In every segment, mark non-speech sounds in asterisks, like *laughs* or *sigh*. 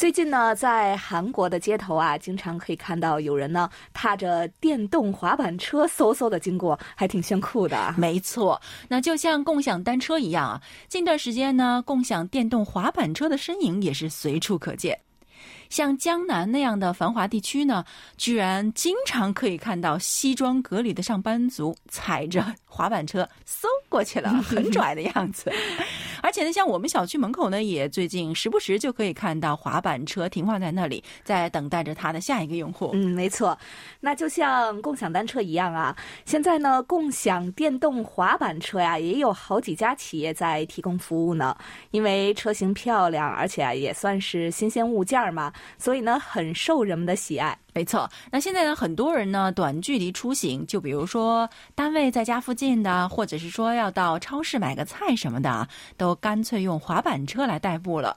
最近呢，在韩国的街头啊，经常可以看到有人呢踏着电动滑板车嗖嗖的经过，还挺炫酷的。没错，那就像共享单车一样啊。近段时间呢，共享电动滑板车的身影也是随处可见。像江南那样的繁华地区呢，居然经常可以看到西装革履的上班族踩着滑板车嗖过去了，*laughs* 很拽的样子。*laughs* 而且呢，像我们小区门口呢，也最近时不时就可以看到滑板车停放在那里，在等待着它的下一个用户。嗯，没错，那就像共享单车一样啊。现在呢，共享电动滑板车呀，也有好几家企业在提供服务呢。因为车型漂亮，而且啊，也算是新鲜物件嘛，所以呢，很受人们的喜爱。没错，那现在呢，很多人呢短距离出行，就比如说单位在家附近的，或者是说要到超市买个菜什么的，都干脆用滑板车来代步了。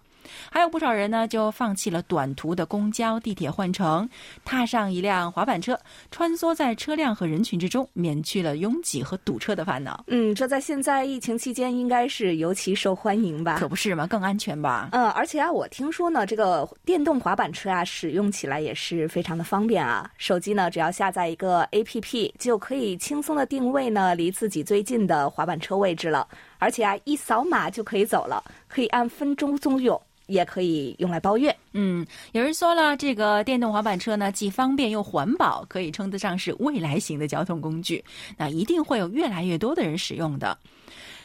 还有不少人呢，就放弃了短途的公交、地铁换乘，踏上一辆滑板车，穿梭在车辆和人群之中，免去了拥挤和堵车的烦恼。嗯，这在现在疫情期间应该是尤其受欢迎吧？可不是嘛，更安全吧？嗯，而且啊，我听说呢，这个电动滑板车啊，使用起来也是非常的方便啊。手机呢，只要下载一个 APP，就可以轻松的定位呢离自己最近的滑板车位置了，而且啊，一扫码就可以走了，可以按分钟租用。也可以用来包月。嗯，有人说了，这个电动滑板车呢，既方便又环保，可以称得上是未来型的交通工具。那一定会有越来越多的人使用的。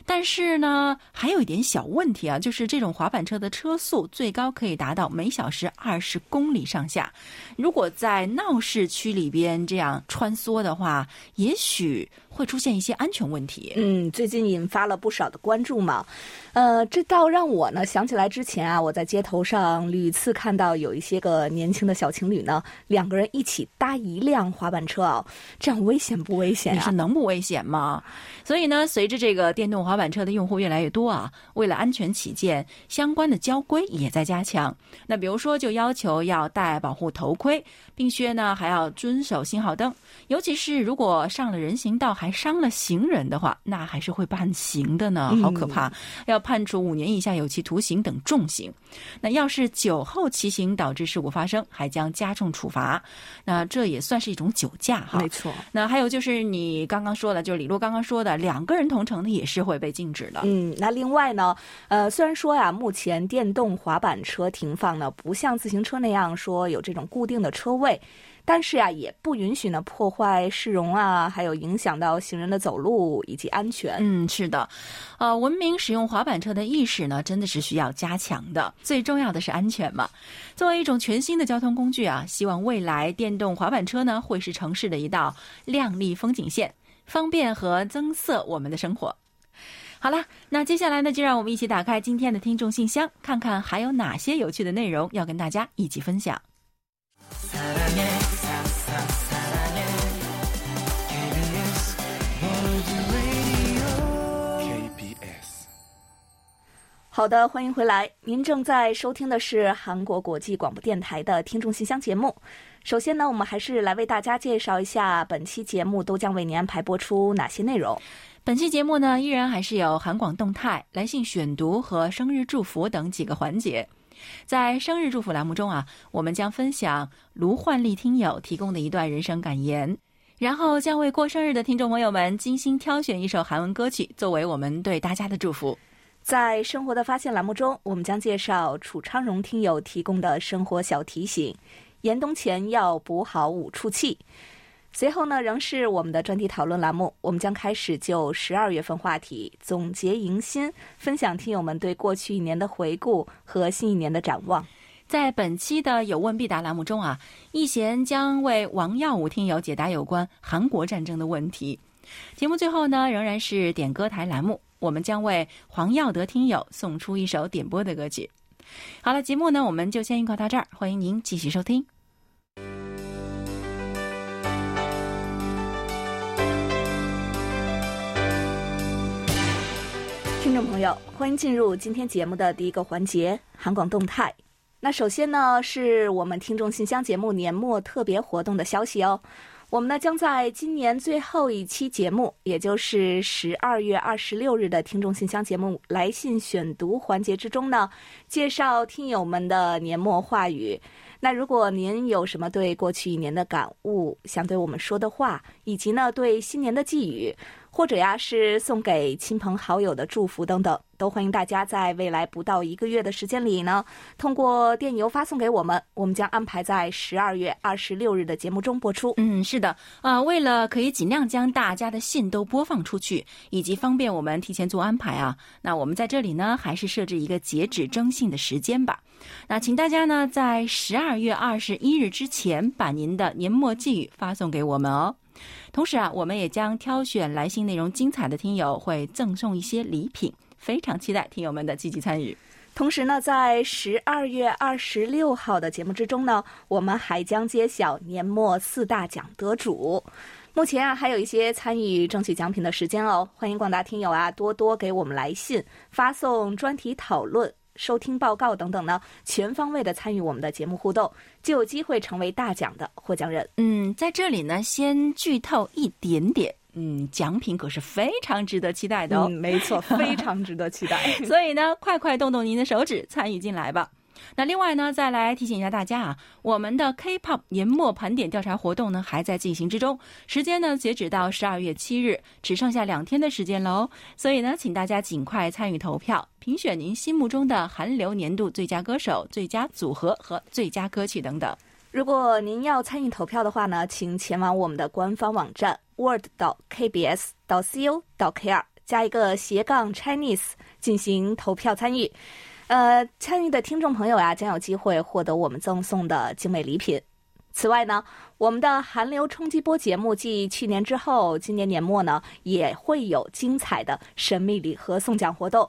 但是呢，还有一点小问题啊，就是这种滑板车的车速最高可以达到每小时二十公里上下。如果在闹市区里边这样穿梭的话，也许会出现一些安全问题。嗯，最近引发了不少的关注嘛。呃，这倒让我呢想起来之前啊，我在街头上屡次看到有一些个年轻的小情侣呢，两个人一起搭一辆滑板车啊，这样危险不危险啊？是能不危险吗？所以呢，随着这个电动滑板车的用户越来越多啊，为了安全起见，相关的交规也在加强。那比如说，就要求要戴保护头盔，并且呢还要遵守信号灯。尤其是如果上了人行道还伤了行人的话，那还是会判刑的呢，好可怕！要判处五年以下有期徒刑等重刑。那要是酒后骑行导致事故发生，还将加重处罚。那这也算是一种酒驾哈。没错。那还有就是你刚刚说的，就是李璐刚刚说的，两个人同乘的也是会被禁止的。嗯，那另外呢，呃，虽然说呀，目前电动滑板车停放呢，不像自行车那样说有这种固定的车位。但是呀，也不允许呢破坏市容啊，还有影响到行人的走路以及安全。嗯，是的，呃，文明使用滑板车的意识呢，真的是需要加强的。最重要的是安全嘛。作为一种全新的交通工具啊，希望未来电动滑板车呢，会是城市的一道亮丽风景线，方便和增色我们的生活。好了，那接下来呢，就让我们一起打开今天的听众信箱，看看还有哪些有趣的内容要跟大家一起分享。好的，欢迎回来。您正在收听的是韩国国际广播电台的听众信箱节目。首先呢，我们还是来为大家介绍一下本期节目都将为您安排播出哪些内容。本期节目呢，依然还是有韩广动态、来信选读和生日祝福等几个环节。在生日祝福栏目中啊，我们将分享卢焕丽听友提供的一段人生感言，然后将为过生日的听众朋友们精心挑选一首韩文歌曲，作为我们对大家的祝福。在生活的发现栏目中，我们将介绍楚昌荣听友提供的生活小提醒：严冬前要补好五处气。随后呢，仍是我们的专题讨论栏目，我们将开始就十二月份话题总结迎新，分享听友们对过去一年的回顾和新一年的展望。在本期的有问必答栏目中啊，易贤将为王耀武听友解答有关韩国战争的问题。节目最后呢，仍然是点歌台栏目。我们将为黄耀德听友送出一首点播的歌曲。好了，节目呢，我们就先预告到这儿，欢迎您继续收听。听众朋友，欢迎进入今天节目的第一个环节——韩广动态。那首先呢，是我们听众信箱节目年末特别活动的消息哦。我们呢将在今年最后一期节目，也就是十二月二十六日的听众信箱节目来信选读环节之中呢，介绍听友们的年末话语。那如果您有什么对过去一年的感悟，想对我们说的话，以及呢对新年的寄语。或者呀，是送给亲朋好友的祝福等等，都欢迎大家在未来不到一个月的时间里呢，通过电邮发送给我们，我们将安排在十二月二十六日的节目中播出。嗯，是的，啊，为了可以尽量将大家的信都播放出去，以及方便我们提前做安排啊，那我们在这里呢，还是设置一个截止征信的时间吧。那请大家呢，在十二月二十一日之前，把您的年末寄语发送给我们哦。同时啊，我们也将挑选来信内容精彩的听友，会赠送一些礼品，非常期待听友们的积极参与。同时呢，在十二月二十六号的节目之中呢，我们还将揭晓年末四大奖得主。目前啊，还有一些参与争取奖品的时间哦，欢迎广大听友啊多多给我们来信，发送专题讨论。收听报告等等呢，全方位的参与我们的节目互动，就有机会成为大奖的获奖人。嗯，在这里呢，先剧透一点点。嗯，奖品可是非常值得期待的哦。没错，非常值得期待。*laughs* *laughs* 所以呢，快快动动您的手指，参与进来吧。那另外呢，再来提醒一下大家啊，我们的 K-pop 年末盘点调查活动呢还在进行之中，时间呢截止到十二月七日，只剩下两天的时间喽。所以呢，请大家尽快参与投票，评选您心目中的韩流年度最佳歌手、最佳组合和最佳歌曲等等。如果您要参与投票的话呢，请前往我们的官方网站 word 到 kbs 到 co 到 kr 加一个斜杠 Chinese 进行投票参与。呃，参与的听众朋友啊，将有机会获得我们赠送的精美礼品。此外呢，我们的韩流冲击波节目继去年之后，今年年末呢也会有精彩的神秘礼盒送奖活动。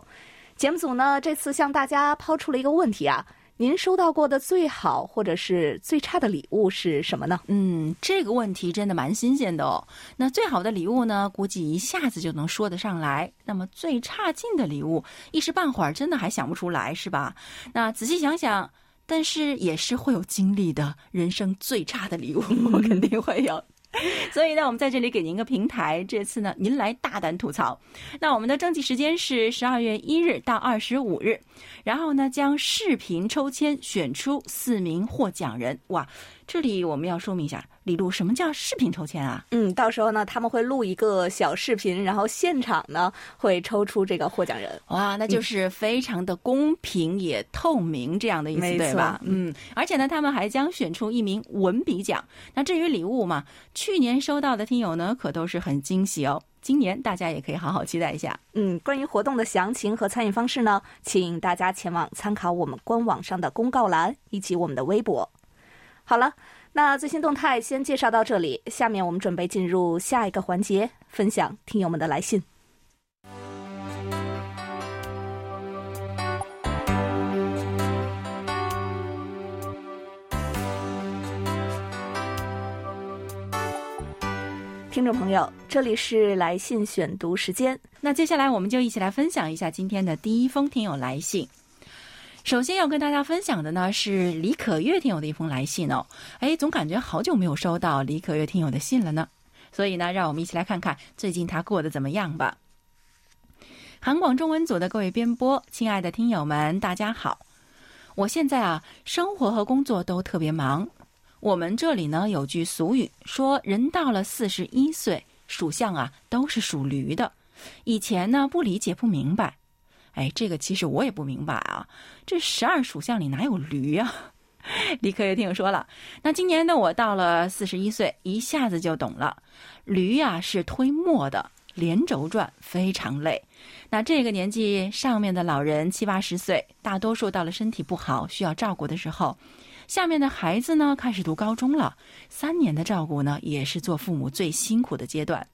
节目组呢这次向大家抛出了一个问题啊。您收到过的最好或者是最差的礼物是什么呢？嗯，这个问题真的蛮新鲜的哦。那最好的礼物呢，估计一下子就能说得上来。那么最差劲的礼物，一时半会儿真的还想不出来，是吧？那仔细想想，但是也是会有经历的。人生最差的礼物，我肯定会有。*laughs* 所以呢，我们在这里给您一个平台。这次呢，您来大胆吐槽。那我们的征集时间是十二月一日到二十五日，然后呢，将视频抽签选出四名获奖人。哇！这里我们要说明一下，李璐，什么叫视频抽签啊？嗯，到时候呢，他们会录一个小视频，然后现场呢会抽出这个获奖人。哇，那就是非常的公平也透明这样的意思，对吧？嗯，而且呢，他们还将选出一名文笔奖。那至于礼物嘛，去年收到的听友呢，可都是很惊喜哦。今年大家也可以好好期待一下。嗯，关于活动的详情和参与方式呢，请大家前往参考我们官网上的公告栏以及我们的微博。好了，那最新动态先介绍到这里。下面我们准备进入下一个环节，分享听友们的来信。听众朋友，这里是来信选读时间。那接下来我们就一起来分享一下今天的第一封听友来信。首先要跟大家分享的呢是李可月听友的一封来信哦，哎，总感觉好久没有收到李可月听友的信了呢，所以呢，让我们一起来看看最近他过得怎么样吧。韩广中文组的各位编播，亲爱的听友们，大家好，我现在啊，生活和工作都特别忙。我们这里呢有句俗语说，人到了四十一岁，属相啊都是属驴的。以前呢不理解不明白。哎，这个其实我也不明白啊，这十二属相里哪有驴啊？*laughs* 李克也听我说了。那今年呢，我到了四十一岁，一下子就懂了。驴呀是推磨的，连轴转，非常累。那这个年纪上面的老人七八十岁，大多数到了身体不好需要照顾的时候，下面的孩子呢开始读高中了，三年的照顾呢，也是做父母最辛苦的阶段。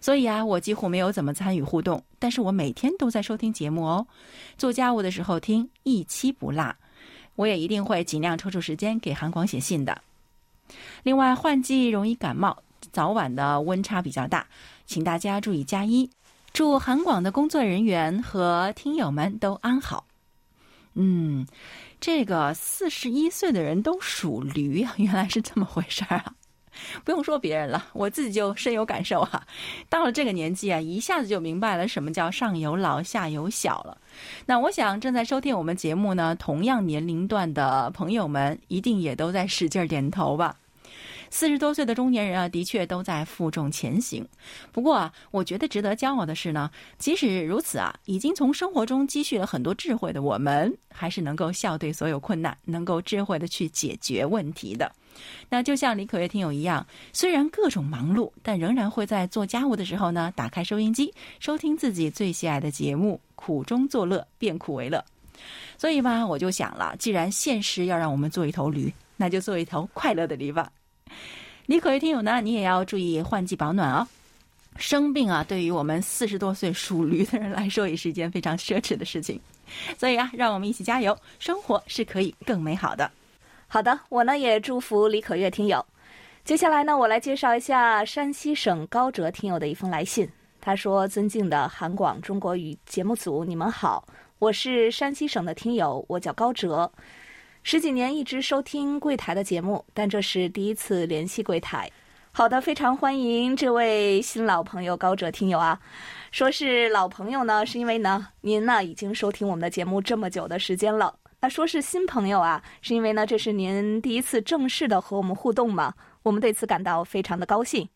所以啊，我几乎没有怎么参与互动，但是我每天都在收听节目哦，做家务的时候听，一期不落。我也一定会尽量抽出时间给韩广写信的。另外，换季容易感冒，早晚的温差比较大，请大家注意加衣。祝韩广的工作人员和听友们都安好。嗯，这个四十一岁的人都属驴啊，原来是这么回事儿啊！不用说别人了，我自己就深有感受啊。到了这个年纪啊，一下子就明白了什么叫上有老下有小了。那我想正在收听我们节目呢，同样年龄段的朋友们一定也都在使劲儿点头吧。四十多岁的中年人啊，的确都在负重前行。不过啊，我觉得值得骄傲的是呢，即使如此啊，已经从生活中积蓄了很多智慧的我们，还是能够笑对所有困难，能够智慧的去解决问题的。那就像李可月听友一样，虽然各种忙碌，但仍然会在做家务的时候呢，打开收音机，收听自己最喜爱的节目，苦中作乐，变苦为乐。所以吧，我就想了，既然现实要让我们做一头驴，那就做一头快乐的驴吧。李可月听友呢，你也要注意换季保暖哦。生病啊，对于我们四十多岁属驴的人来说，也是一件非常奢侈的事情。所以啊，让我们一起加油，生活是可以更美好的。好的，我呢也祝福李可月听友。接下来呢，我来介绍一下山西省高哲听友的一封来信。他说：“尊敬的韩广中国语节目组，你们好，我是山西省的听友，我叫高哲。十几年一直收听柜台的节目，但这是第一次联系柜台。好的，非常欢迎这位新老朋友高哲听友啊。说是老朋友呢，是因为呢，您呢已经收听我们的节目这么久的时间了。”那说是新朋友啊，是因为呢，这是您第一次正式的和我们互动嘛，我们对此感到非常的高兴。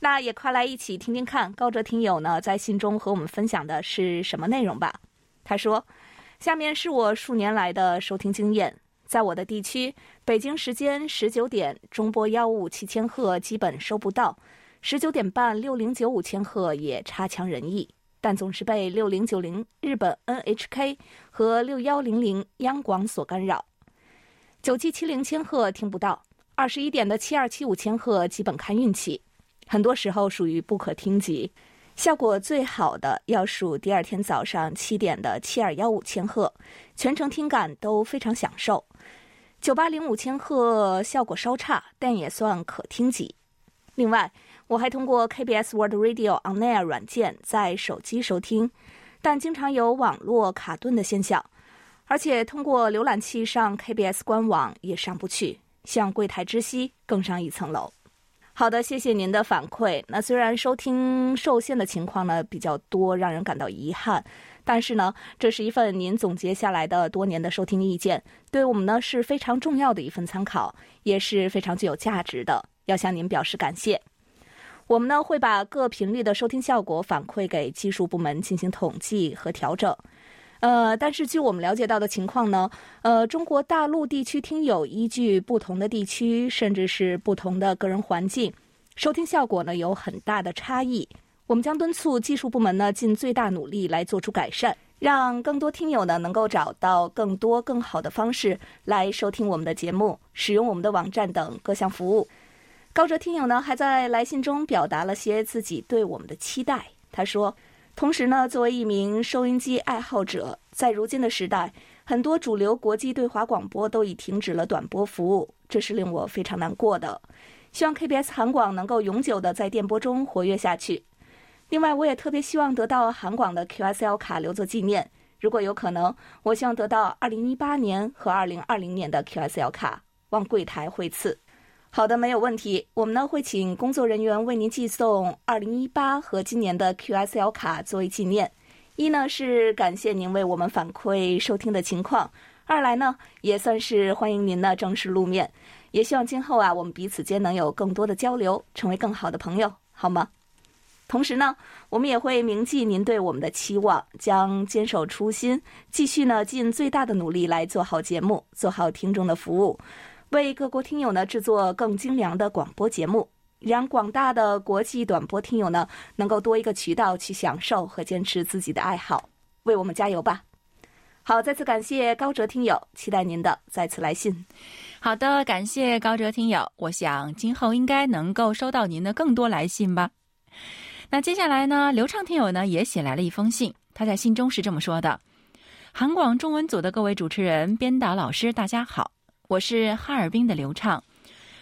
那也快来一起听听看高哲听友呢在信中和我们分享的是什么内容吧。他说：“下面是我数年来的收听经验，在我的地区，北京时间十九点中波幺五七千赫基本收不到，十九点半六零九五千赫也差强人意。”但总是被六零九零日本 NHK 和六幺零零央广所干扰，九七七零千赫听不到，二十一点的七二七五千赫基本看运气，很多时候属于不可听级。效果最好的要数第二天早上七点的七二幺五千赫，全程听感都非常享受。九八零五千赫效果稍差，但也算可听级。另外。我还通过 KBS World Radio On Air 软件在手机收听，但经常有网络卡顿的现象，而且通过浏览器上 KBS 官网也上不去，向柜台知悉更上一层楼。好的，谢谢您的反馈。那虽然收听受限的情况呢比较多，让人感到遗憾，但是呢，这是一份您总结下来的多年的收听意见，对我们呢是非常重要的一份参考，也是非常具有价值的，要向您表示感谢。我们呢会把各频率的收听效果反馈给技术部门进行统计和调整。呃，但是据我们了解到的情况呢，呃，中国大陆地区听友依据不同的地区，甚至是不同的个人环境，收听效果呢有很大的差异。我们将敦促技术部门呢尽最大努力来做出改善，让更多听友呢能够找到更多更好的方式来收听我们的节目，使用我们的网站等各项服务。高哲听友呢，还在来信中表达了些自己对我们的期待。他说：“同时呢，作为一名收音机爱好者，在如今的时代，很多主流国际对华广播都已停止了短波服务，这是令我非常难过的。希望 KBS 韩广能够永久的在电波中活跃下去。另外，我也特别希望得到韩广的 QSL 卡留作纪念。如果有可能，我希望得到2018年和2020年的 QSL 卡，望柜台惠赐。”好的，没有问题。我们呢会请工作人员为您寄送二零一八和今年的 QSL 卡作为纪念。一呢是感谢您为我们反馈收听的情况，二来呢也算是欢迎您呢正式露面。也希望今后啊我们彼此间能有更多的交流，成为更好的朋友，好吗？同时呢，我们也会铭记您对我们的期望，将坚守初心，继续呢尽最大的努力来做好节目，做好听众的服务。为各国听友呢制作更精良的广播节目，让广大的国际短波听友呢能够多一个渠道去享受和坚持自己的爱好，为我们加油吧！好，再次感谢高哲听友，期待您的再次来信。好的，感谢高哲听友，我想今后应该能够收到您的更多来信吧。那接下来呢，刘畅听友呢也写来了一封信，他在信中是这么说的：“韩广中文组的各位主持人、编导老师，大家好。”我是哈尔滨的刘畅。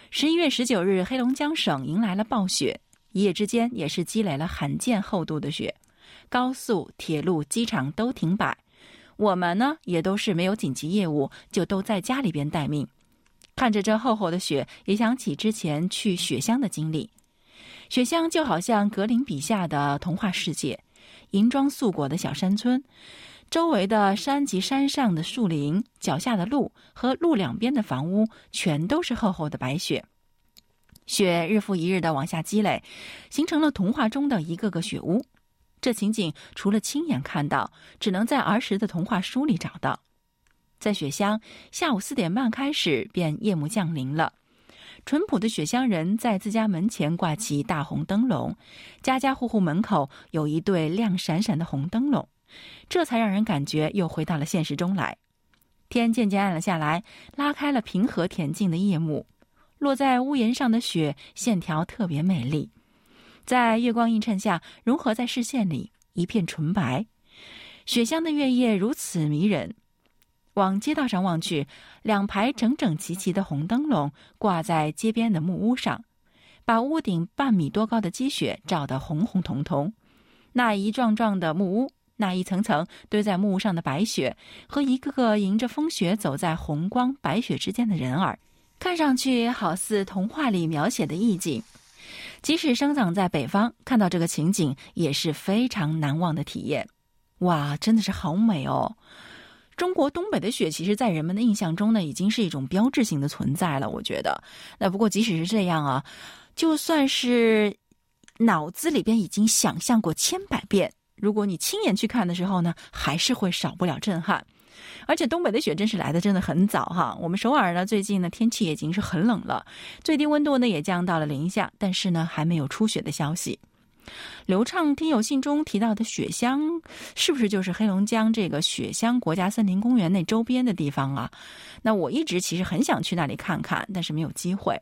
十一月十九日，黑龙江省迎来了暴雪，一夜之间也是积累了罕见厚度的雪。高速、铁路、机场都停摆。我们呢，也都是没有紧急业务，就都在家里边待命。看着这厚厚的雪，也想起之前去雪乡的经历。雪乡就好像格林笔下的童话世界，银装素裹的小山村，周围的山及山上的树林、脚下的路和路两边的房屋，全都是厚厚的白雪。雪日复一日的往下积累，形成了童话中的一个个雪屋。这情景除了亲眼看到，只能在儿时的童话书里找到。在雪乡，下午四点半开始便夜幕降临了。淳朴的雪乡人在自家门前挂起大红灯笼，家家户户门口有一对亮闪闪的红灯笼，这才让人感觉又回到了现实中来。天渐渐暗了下来，拉开了平和恬静的夜幕。落在屋檐上的雪线条特别美丽，在月光映衬下融合在视线里，一片纯白。雪乡的月夜如此迷人。往街道上望去，两排整整齐齐的红灯笼挂在街边的木屋上，把屋顶半米多高的积雪照得红红彤彤。那一幢幢的木屋，那一层层堆在木上的白雪，和一个个迎着风雪走在红光白雪之间的人儿。看上去好似童话里描写的意境，即使生长在北方，看到这个情景也是非常难忘的体验。哇，真的是好美哦！中国东北的雪，其实，在人们的印象中呢，已经是一种标志性的存在了。我觉得，那不过即使是这样啊，就算是脑子里边已经想象过千百遍，如果你亲眼去看的时候呢，还是会少不了震撼。而且东北的雪真是来的真的很早哈，我们首尔呢最近呢天气已经是很冷了，最低温度呢也降到了零下，但是呢还没有初雪的消息。刘畅听友信中提到的雪乡，是不是就是黑龙江这个雪乡国家森林公园那周边的地方啊？那我一直其实很想去那里看看，但是没有机会。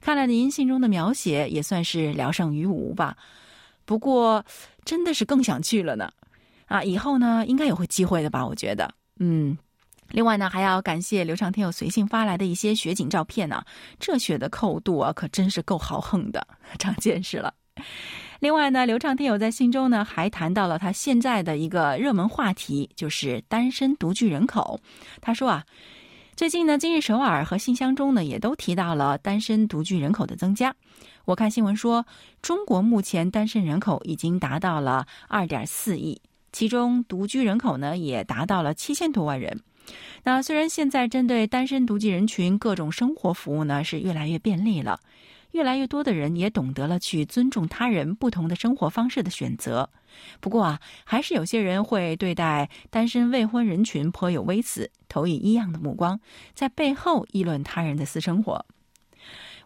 看来您信中的描写，也算是聊胜于无吧。不过真的是更想去了呢。啊，以后呢应该也会机会的吧？我觉得。嗯，另外呢，还要感谢刘畅天友随信发来的一些雪景照片呢。这雪的厚度啊，可真是够豪横的，*laughs* 长见识了。另外呢，刘畅听友在信中呢，还谈到了他现在的一个热门话题，就是单身独居人口。他说啊，最近呢，今日首尔和信箱中呢，也都提到了单身独居人口的增加。我看新闻说，中国目前单身人口已经达到了二点四亿。其中独居人口呢也达到了七千多万人。那虽然现在针对单身独居人群各种生活服务呢是越来越便利了，越来越多的人也懂得了去尊重他人不同的生活方式的选择。不过啊，还是有些人会对待单身未婚人群颇有微词，投以异样的目光，在背后议论他人的私生活。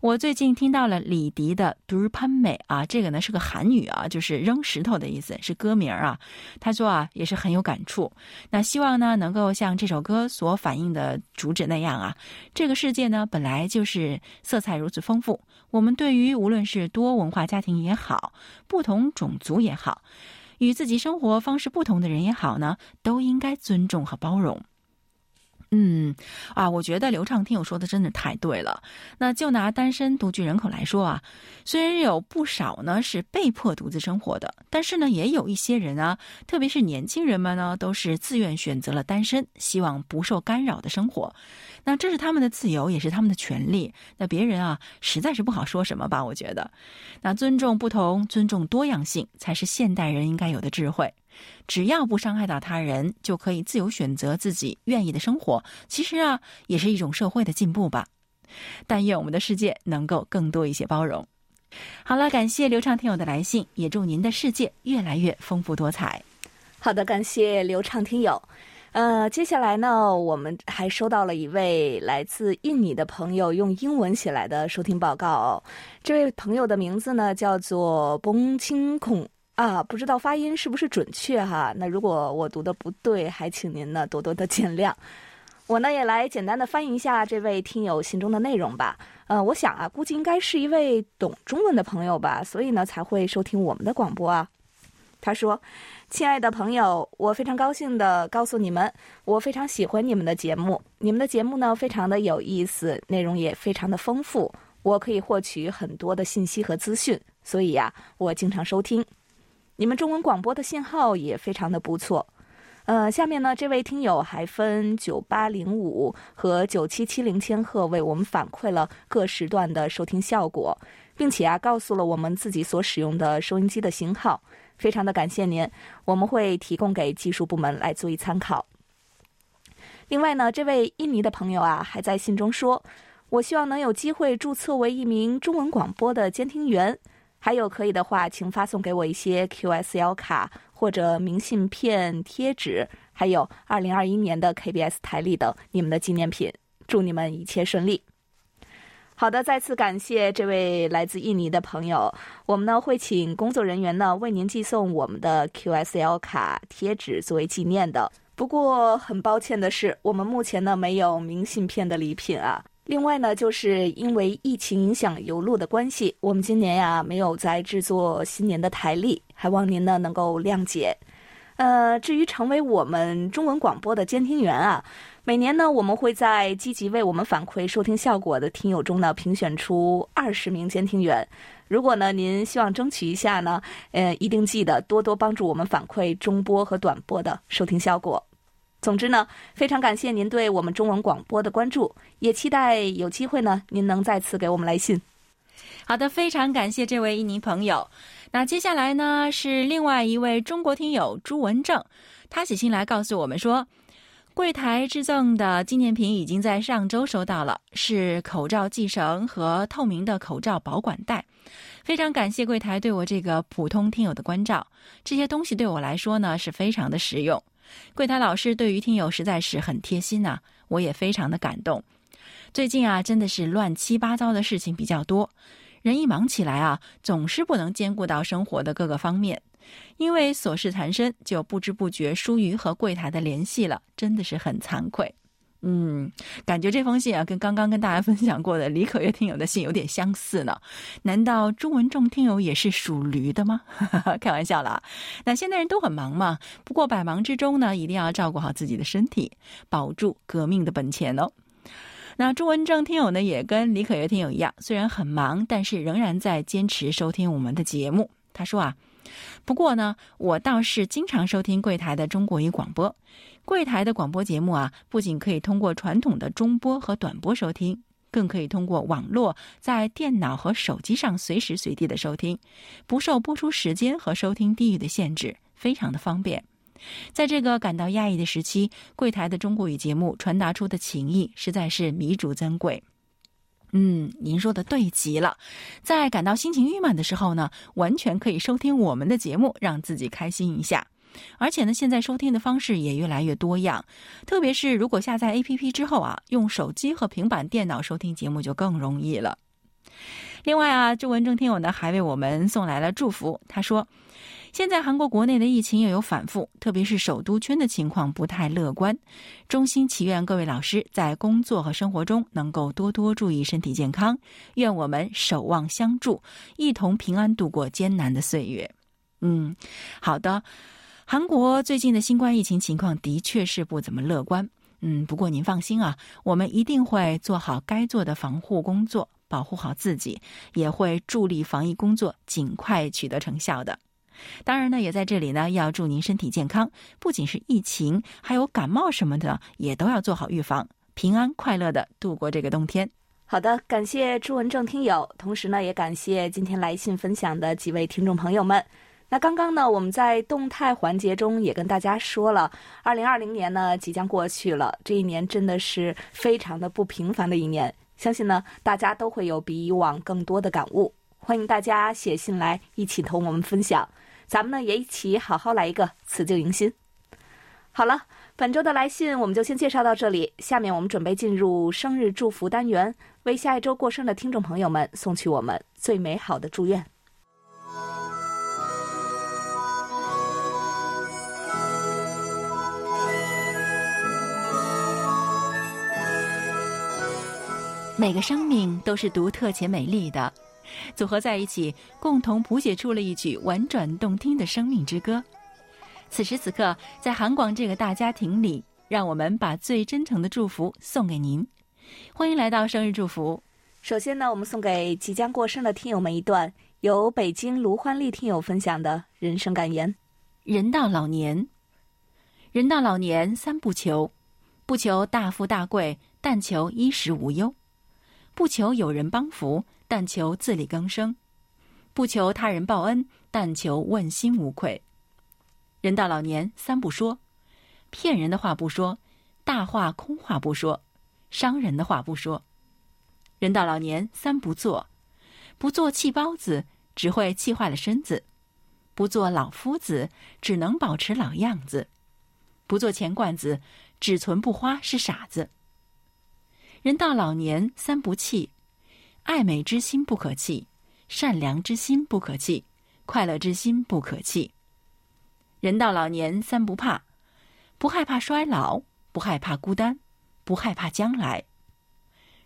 我最近听到了李迪的《独潘美》啊，这个呢是个韩语啊，就是扔石头的意思，是歌名啊。他说啊，也是很有感触。那希望呢，能够像这首歌所反映的主旨那样啊，这个世界呢本来就是色彩如此丰富。我们对于无论是多文化家庭也好，不同种族也好，与自己生活方式不同的人也好呢，都应该尊重和包容。嗯，啊，我觉得刘畅听友说的真的太对了。那就拿单身独居人口来说啊，虽然有不少呢是被迫独自生活的，但是呢也有一些人啊，特别是年轻人们呢，都是自愿选择了单身，希望不受干扰的生活。那这是他们的自由，也是他们的权利。那别人啊，实在是不好说什么吧？我觉得，那尊重不同，尊重多样性，才是现代人应该有的智慧。只要不伤害到他人，就可以自由选择自己愿意的生活。其实啊，也是一种社会的进步吧。但愿我们的世界能够更多一些包容。好了，感谢刘畅听友的来信，也祝您的世界越来越丰富多彩。好的，感谢刘畅听友。呃，接下来呢，我们还收到了一位来自印尼的朋友用英文写来的收听报告。这位朋友的名字呢，叫做崩清孔。啊，不知道发音是不是准确哈？那如果我读的不对，还请您呢多多的见谅。我呢也来简单的翻译一下这位听友信中的内容吧。呃，我想啊，估计应该是一位懂中文的朋友吧，所以呢才会收听我们的广播啊。他说：“亲爱的朋友，我非常高兴的告诉你们，我非常喜欢你们的节目。你们的节目呢非常的有意思，内容也非常的丰富，我可以获取很多的信息和资讯，所以呀，我经常收听。”你们中文广播的信号也非常的不错。呃，下面呢，这位听友还分九八零五和九七七零千赫为我们反馈了各时段的收听效果，并且啊，告诉了我们自己所使用的收音机的型号，非常的感谢您，我们会提供给技术部门来做一参考。另外呢，这位印尼的朋友啊，还在信中说，我希望能有机会注册为一名中文广播的监听员。还有可以的话，请发送给我一些 QSL 卡或者明信片、贴纸，还有2021年的 KBS 台历等你们的纪念品。祝你们一切顺利。好的，再次感谢这位来自印尼的朋友。我们呢会请工作人员呢为您寄送我们的 QSL 卡、贴纸作为纪念的。不过很抱歉的是，我们目前呢没有明信片的礼品啊。另外呢，就是因为疫情影响邮路的关系，我们今年呀没有在制作新年的台历，还望您呢能够谅解。呃，至于成为我们中文广播的监听员啊，每年呢我们会在积极为我们反馈收听效果的听友中呢评选出二十名监听员。如果呢您希望争取一下呢，呃，一定记得多多帮助我们反馈中波和短波的收听效果。总之呢，非常感谢您对我们中文广播的关注，也期待有机会呢，您能再次给我们来信。好的，非常感谢这位印尼朋友。那接下来呢，是另外一位中国听友朱文正，他写信来告诉我们说，柜台制赠的纪念品已经在上周收到了，是口罩系绳和透明的口罩保管袋。非常感谢柜台对我这个普通听友的关照，这些东西对我来说呢，是非常的实用。柜台老师对于听友实在是很贴心呐，我也非常的感动。最近啊，真的是乱七八糟的事情比较多，人一忙起来啊，总是不能兼顾到生活的各个方面，因为琐事缠身，就不知不觉疏于和柜台的联系了，真的是很惭愧。嗯，感觉这封信啊，跟刚刚跟大家分享过的李可月听友的信有点相似呢。难道朱文仲听友也是属驴的吗？*laughs* 开玩笑了。那现代人都很忙嘛，不过百忙之中呢，一定要照顾好自己的身体，保住革命的本钱哦。那朱文正听友呢，也跟李可月听友一样，虽然很忙，但是仍然在坚持收听我们的节目。他说啊。不过呢，我倒是经常收听柜台的中国语广播。柜台的广播节目啊，不仅可以通过传统的中波和短波收听，更可以通过网络在电脑和手机上随时随地的收听，不受播出时间和收听地域的限制，非常的方便。在这个感到压抑的时期，柜台的中国语节目传达出的情谊实在是弥足珍贵。嗯，您说的对极了。在感到心情郁闷的时候呢，完全可以收听我们的节目，让自己开心一下。而且呢，现在收听的方式也越来越多样，特别是如果下载 APP 之后啊，用手机和平板电脑收听节目就更容易了。另外啊，这文正听友呢还为我们送来了祝福，他说。现在韩国国内的疫情又有反复，特别是首都圈的情况不太乐观。衷心祈愿各位老师在工作和生活中能够多多注意身体健康。愿我们守望相助，一同平安度过艰难的岁月。嗯，好的。韩国最近的新冠疫情情况的确是不怎么乐观。嗯，不过您放心啊，我们一定会做好该做的防护工作，保护好自己，也会助力防疫工作尽快取得成效的。当然呢，也在这里呢，要祝您身体健康。不仅是疫情，还有感冒什么的，也都要做好预防，平安快乐的度过这个冬天。好的，感谢朱文正听友，同时呢，也感谢今天来信分享的几位听众朋友们。那刚刚呢，我们在动态环节中也跟大家说了，二零二零年呢即将过去了，这一年真的是非常的不平凡的一年，相信呢大家都会有比以往更多的感悟。欢迎大家写信来，一起同我们分享。咱们呢也一起好好来一个辞旧迎新。好了，本周的来信我们就先介绍到这里。下面我们准备进入生日祝福单元，为下一周过生的听众朋友们送去我们最美好的祝愿。每个生命都是独特且美丽的。组合在一起，共同谱写出了一曲婉转动听的生命之歌。此时此刻，在韩广这个大家庭里，让我们把最真诚的祝福送给您。欢迎来到生日祝福。首先呢，我们送给即将过生的听友们一段由北京卢欢丽听友分享的人生感言：人到老年，人到老年三不求：不求大富大贵，但求衣食无忧；不求有人帮扶，但求自力更生；不求他人报恩，但求问心无愧。人到老年三不说：骗人的话不说，大话空话不说，伤人的话不说。人到老年三不做。不做气包子，只会气坏了身子；不做老夫子，只能保持老样子；不做钱罐子，只存不花是傻子。人到老年三不弃：爱美之心不可弃，善良之心不可弃，快乐之心不可弃。人到老年三不怕：不害怕衰老，不害怕孤单，不害怕将来。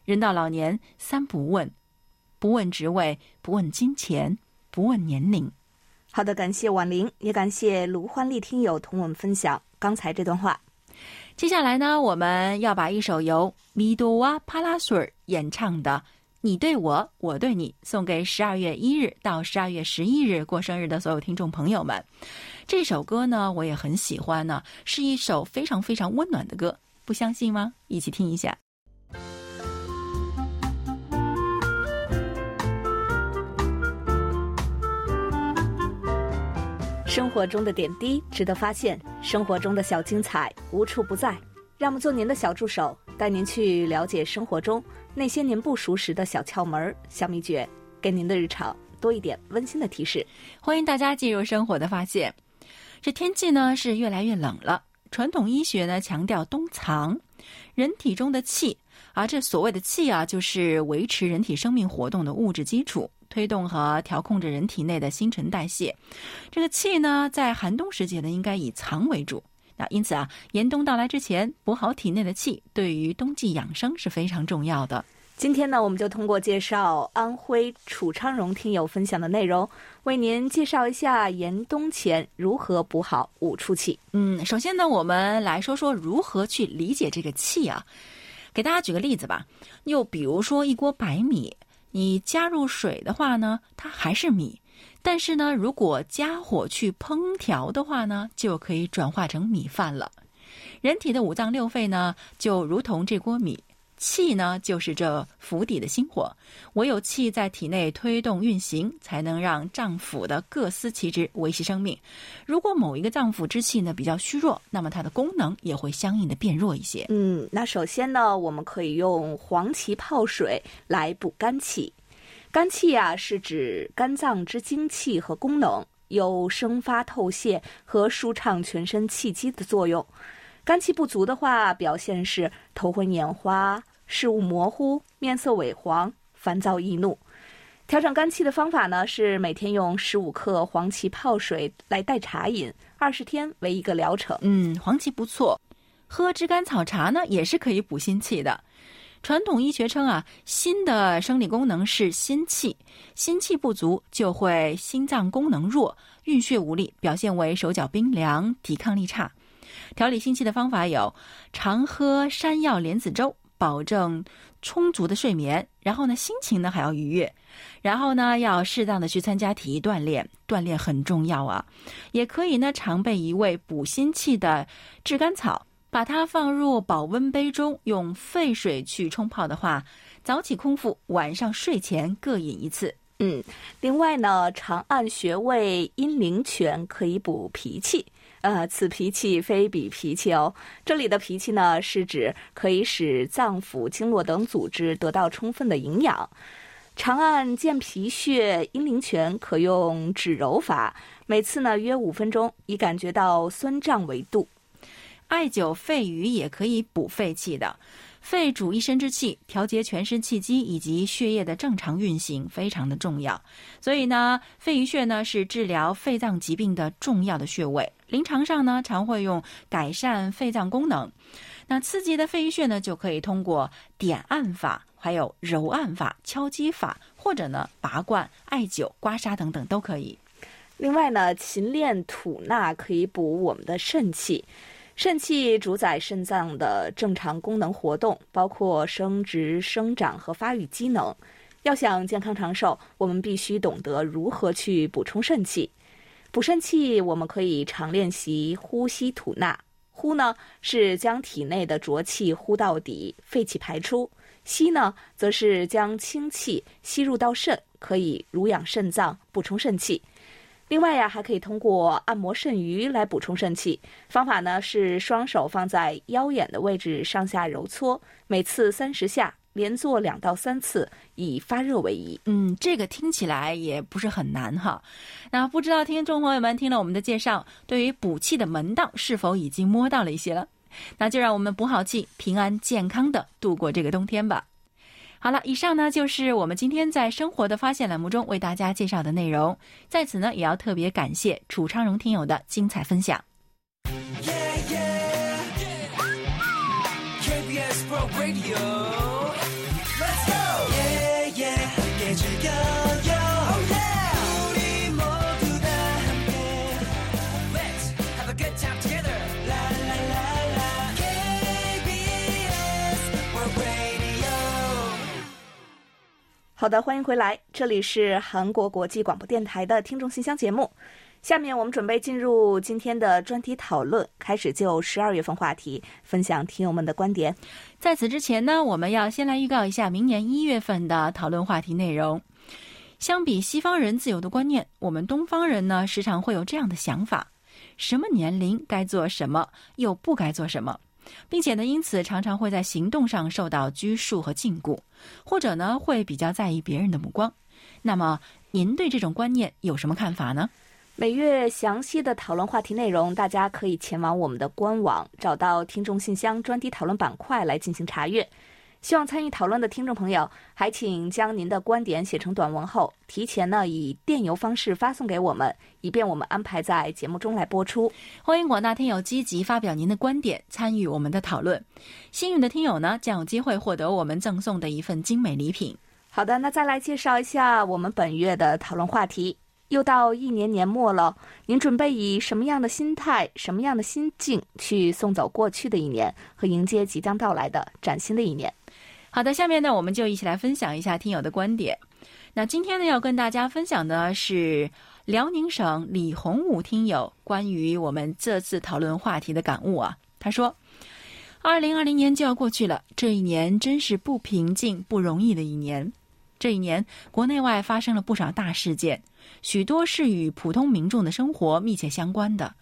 人到老年三不问。不问职位，不问金钱，不问年龄。好的，感谢婉玲，也感谢卢欢丽听友同我们分享刚才这段话。接下来呢，我们要把一首由米多瓦帕拉索尔演唱的《你对我，我对你》送给十二月一日到十二月十一日过生日的所有听众朋友们。这首歌呢，我也很喜欢呢，是一首非常非常温暖的歌，不相信吗？一起听一下。生活中的点滴值得发现，生活中的小精彩无处不在。让我们做您的小助手，带您去了解生活中那些您不熟识的小窍门、小秘诀，给您的日常多一点温馨的提示。欢迎大家进入生活的发现。这天气呢是越来越冷了，传统医学呢强调冬藏，人体中的气，而这所谓的气啊，就是维持人体生命活动的物质基础。推动和调控着人体内的新陈代谢，这个气呢，在寒冬时节呢，应该以藏为主。那因此啊，严冬到来之前，补好体内的气，对于冬季养生是非常重要的。今天呢，我们就通过介绍安徽楚昌荣听友分享的内容，为您介绍一下严冬前如何补好五出气。嗯，首先呢，我们来说说如何去理解这个气啊。给大家举个例子吧，又比如说一锅白米。你加入水的话呢，它还是米；但是呢，如果加火去烹调的话呢，就可以转化成米饭了。人体的五脏六肺呢，就如同这锅米。气呢，就是这府邸的心火，唯有气在体内推动运行，才能让脏腑的各司其职，维系生命。如果某一个脏腑之气呢比较虚弱，那么它的功能也会相应的变弱一些。嗯，那首先呢，我们可以用黄芪泡水来补肝气。肝气啊，是指肝脏之精气和功能，有生发透泄和舒畅全身气机的作用。肝气不足的话，表现是头昏眼花。视物模糊，面色萎黄，烦躁易怒。调整肝气的方法呢，是每天用十五克黄芪泡水来代茶饮，二十天为一个疗程。嗯，黄芪不错，喝炙甘草茶呢也是可以补心气的。传统医学称啊，心的生理功能是心气，心气不足就会心脏功能弱，运血无力，表现为手脚冰凉，抵抗力差。调理心气的方法有：常喝山药莲子粥。保证充足的睡眠，然后呢，心情呢还要愉悦，然后呢，要适当的去参加体育锻炼，锻炼很重要啊。也可以呢，常备一味补心气的炙甘草，把它放入保温杯中，用沸水去冲泡的话，早起空腹，晚上睡前各饮一次。嗯，另外呢，长按穴位阴陵泉可以补脾气。呃，此脾气非彼脾气哦。这里的脾气呢，是指可以使脏腑、经络等组织得到充分的营养。长按健脾穴阴陵泉可用指揉法，每次呢约五分钟，以感觉到酸胀为度。艾灸肺俞也可以补肺气的。肺主一身之气，调节全身气机以及血液的正常运行非常的重要。所以呢，肺俞穴呢是治疗肺脏疾病的重要的穴位。临床上呢，常会用改善肺脏功能。那刺激的肺俞穴呢，就可以通过点按法、还有揉按法、敲击法，或者呢拔罐、艾灸、刮痧等等都可以。另外呢，勤练吐纳可以补我们的肾气。肾气主宰肾脏的正常功能活动，包括生殖、生长和发育机能。要想健康长寿，我们必须懂得如何去补充肾气。补肾气，我们可以常练习呼吸吐纳。呼呢是将体内的浊气呼到底，废气排出；吸呢则是将清气吸入到肾，可以濡养肾脏，补充肾气。另外呀，还可以通过按摩肾盂来补充肾气。方法呢是双手放在腰眼的位置上下揉搓，每次三十下。连做两到三次，以发热为宜。嗯，这个听起来也不是很难哈。那不知道听众朋友们听了我们的介绍，对于补气的门道是否已经摸到了一些了？那就让我们补好气，平安健康的度过这个冬天吧。好了，以上呢就是我们今天在生活的发现栏目中为大家介绍的内容。在此呢，也要特别感谢楚昌荣听友的精彩分享。好的，欢迎回来，这里是韩国国际广播电台的听众信箱节目。下面我们准备进入今天的专题讨论，开始就十二月份话题分享听友们的观点。在此之前呢，我们要先来预告一下明年一月份的讨论话题内容。相比西方人自由的观念，我们东方人呢时常会有这样的想法：什么年龄该做什么，又不该做什么。并且呢，因此常常会在行动上受到拘束和禁锢，或者呢，会比较在意别人的目光。那么，您对这种观念有什么看法呢？每月详细的讨论话题内容，大家可以前往我们的官网，找到听众信箱专题讨论板块来进行查阅。希望参与讨论的听众朋友，还请将您的观点写成短文后，提前呢以电邮方式发送给我们，以便我们安排在节目中来播出。欢迎广大听友积极发表您的观点，参与我们的讨论。幸运的听友呢，将有机会获得我们赠送的一份精美礼品。好的，那再来介绍一下我们本月的讨论话题。又到一年年末了，您准备以什么样的心态、什么样的心境去送走过去的一年，和迎接即将到来的崭新的一年？好的，下面呢，我们就一起来分享一下听友的观点。那今天呢，要跟大家分享的是辽宁省李洪武听友关于我们这次讨论话题的感悟啊。他说：“二零二零年就要过去了，这一年真是不平静、不容易的一年。这一年，国内外发生了不少大事件，许多是与普通民众的生活密切相关的。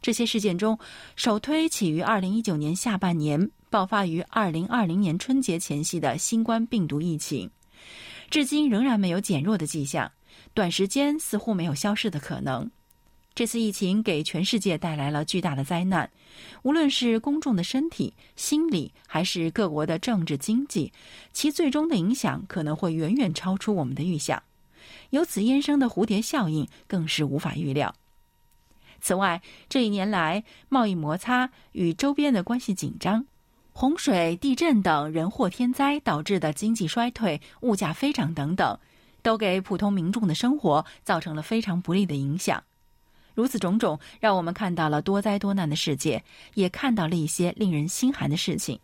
这些事件中，首推起于二零一九年下半年。”爆发于二零二零年春节前夕的新冠病毒疫情，至今仍然没有减弱的迹象，短时间似乎没有消失的可能。这次疫情给全世界带来了巨大的灾难，无论是公众的身体、心理，还是各国的政治经济，其最终的影响可能会远远超出我们的预想。由此衍生的蝴蝶效应更是无法预料。此外，这一年来贸易摩擦与周边的关系紧张。洪水、地震等人祸天灾导致的经济衰退、物价飞涨等等，都给普通民众的生活造成了非常不利的影响。如此种种，让我们看到了多灾多难的世界，也看到了一些令人心寒的事情。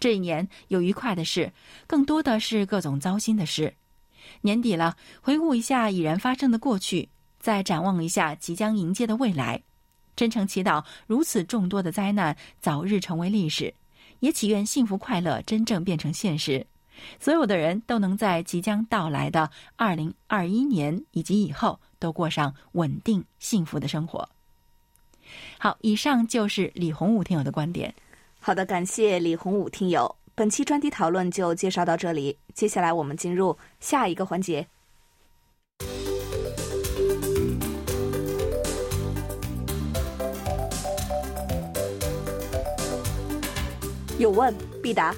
这一年有愉快的事，更多的是各种糟心的事。年底了，回顾一下已然发生的过去，再展望一下即将迎接的未来，真诚祈祷如此众多的灾难早日成为历史。也祈愿幸福快乐真正变成现实，所有的人都能在即将到来的二零二一年以及以后都过上稳定幸福的生活。好，以上就是李洪武听友的观点。好的，感谢李洪武听友。本期专题讨论就介绍到这里，接下来我们进入下一个环节。有问必答。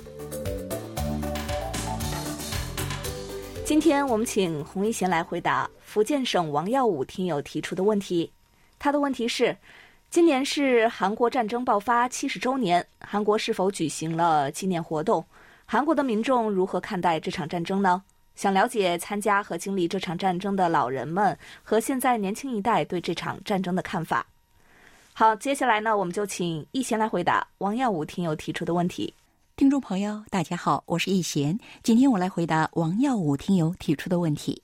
今天我们请洪一贤来回答福建省王耀武听友提出的问题。他的问题是：今年是韩国战争爆发七十周年，韩国是否举行了纪念活动？韩国的民众如何看待这场战争呢？想了解参加和经历这场战争的老人们和现在年轻一代对这场战争的看法。好，接下来呢，我们就请易贤来回答王耀武听友提出的问题。听众朋友，大家好，我是易贤。今天我来回答王耀武听友提出的问题。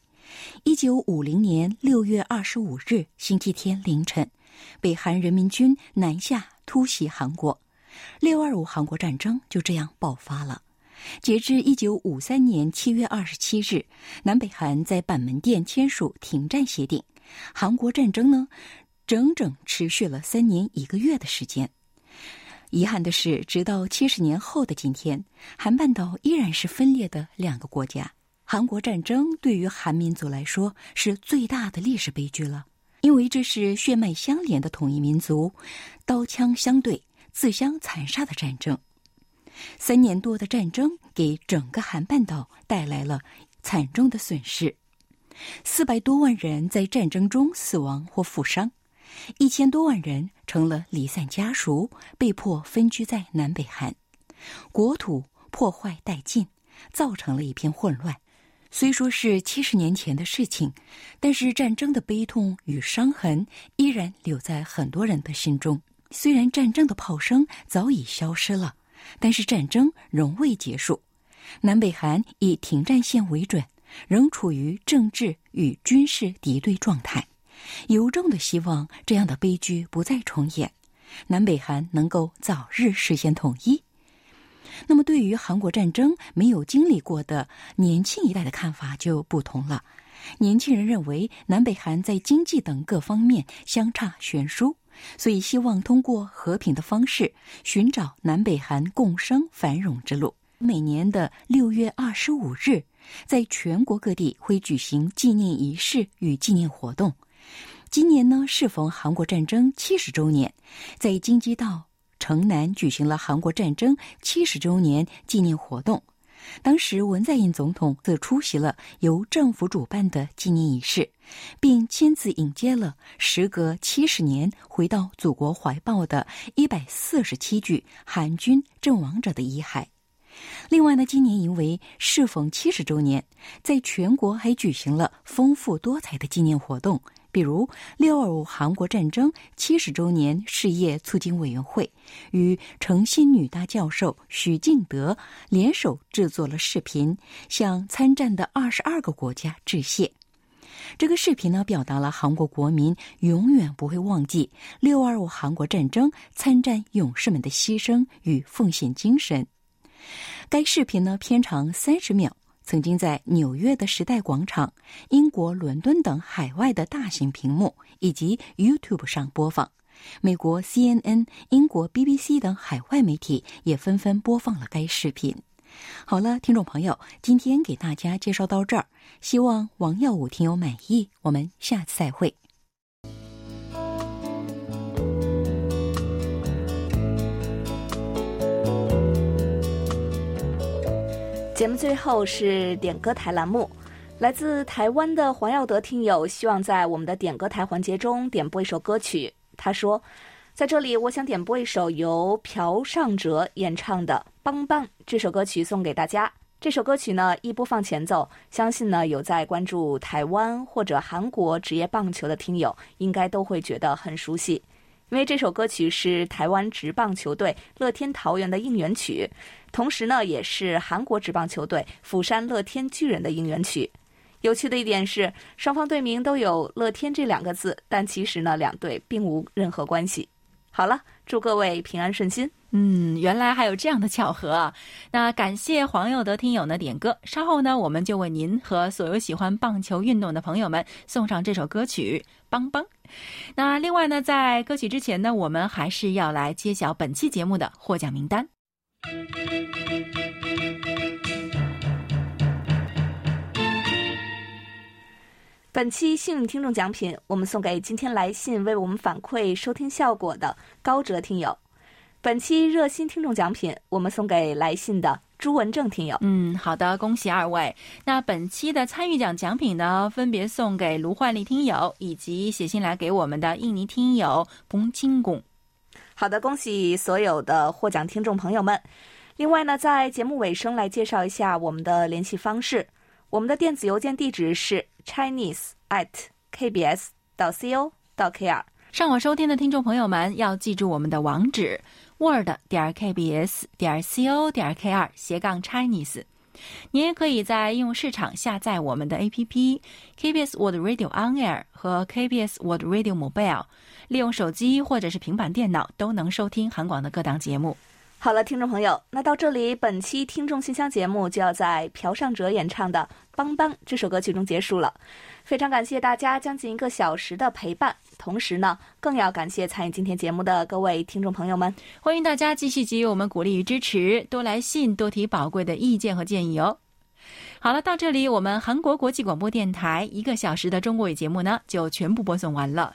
一九五零年六月二十五日星期天凌晨，北韩人民军南下突袭韩国，六二五韩国战争就这样爆发了。截至一九五三年七月二十七日，南北韩在板门店签署停战协定，韩国战争呢，整整持续了三年一个月的时间。遗憾的是，直到七十年后的今天，韩半岛依然是分裂的两个国家。韩国战争对于韩民族来说是最大的历史悲剧了，因为这是血脉相连的统一民族，刀枪相对、自相残杀的战争。三年多的战争给整个韩半岛带来了惨重的损失，四百多万人在战争中死亡或负伤。一千多万人成了离散家属，被迫分居在南北韩，国土破坏殆尽，造成了一片混乱。虽说是七十年前的事情，但是战争的悲痛与伤痕依然留在很多人的心中。虽然战争的炮声早已消失了，但是战争仍未结束。南北韩以停战线为准，仍处于政治与军事敌对状态。由衷的希望这样的悲剧不再重演，南北韩能够早日实现统一。那么，对于韩国战争没有经历过的年轻一代的看法就不同了。年轻人认为南北韩在经济等各方面相差悬殊，所以希望通过和平的方式寻找南北韩共生繁荣之路。每年的六月二十五日，在全国各地会举行纪念仪式与纪念活动。今年呢，适逢韩国战争七十周年，在京畿道城南举行了韩国战争七十周年纪念活动。当时，文在寅总统则出席了由政府主办的纪念仪式，并亲自迎接了时隔七十年回到祖国怀抱的一百四十七具韩军阵亡者的遗骸。另外呢，今年因为适逢七十周年，在全国还举行了丰富多彩的纪念活动。比如“六二五”韩国战争七十周年事业促进委员会与诚信女大教授许敬德联手制作了视频，向参战的二十二个国家致谢。这个视频呢，表达了韩国国民永远不会忘记“六二五”韩国战争参战勇士们的牺牲与奉献精神。该视频呢，片长三十秒。曾经在纽约的时代广场、英国伦敦等海外的大型屏幕以及 YouTube 上播放，美国 CNN、英国 BBC 等海外媒体也纷纷播放了该视频。好了，听众朋友，今天给大家介绍到这儿，希望王耀武听友满意。我们下次再会。节目最后是点歌台栏目，来自台湾的黄耀德听友希望在我们的点歌台环节中点播一首歌曲。他说：“在这里，我想点播一首由朴尚哲演唱的《棒棒》这首歌曲送给大家。这首歌曲呢，一播放前奏，相信呢有在关注台湾或者韩国职业棒球的听友，应该都会觉得很熟悉。”因为这首歌曲是台湾职棒球队乐天桃园的应援曲，同时呢，也是韩国职棒球队釜山乐天巨人的应援曲。有趣的一点是，双方队名都有“乐天”这两个字，但其实呢，两队并无任何关系。好了，祝各位平安顺心。嗯，原来还有这样的巧合啊！那感谢黄佑德听友的点歌，稍后呢，我们就为您和所有喜欢棒球运动的朋友们送上这首歌曲《邦邦》。那另外呢，在歌曲之前呢，我们还是要来揭晓本期节目的获奖名单。本期幸运听众奖品，我们送给今天来信为我们反馈收听效果的高哲听友。本期热心听众奖品，我们送给来信的朱文正听友。嗯，好的，恭喜二位。那本期的参与奖奖品呢，分别送给卢焕丽听友以及写信来给我们的印尼听友彭清贡。好的，恭喜所有的获奖听众朋友们。另外呢，在节目尾声来介绍一下我们的联系方式。我们的电子邮件地址是 chinese at kbs. 到 co. 到 kr。上网收听的听众朋友们要记住我们的网址：word 点 kbs 点 co 点 kr 斜杠 Chinese。您也可以在应用市场下载我们的 APP KBS Word Radio On Air 和 KBS Word Radio Mobile，利用手机或者是平板电脑都能收听韩广的各档节目。好了，听众朋友，那到这里，本期听众信箱节目就要在朴尚哲演唱的《邦邦》这首歌曲中结束了。非常感谢大家将近一个小时的陪伴，同时呢，更要感谢参与今天节目的各位听众朋友们。欢迎大家继续给予我们鼓励与支持，多来信，多提宝贵的意见和建议哦。好了，到这里，我们韩国国际广播电台一个小时的中国语节目呢，就全部播送完了。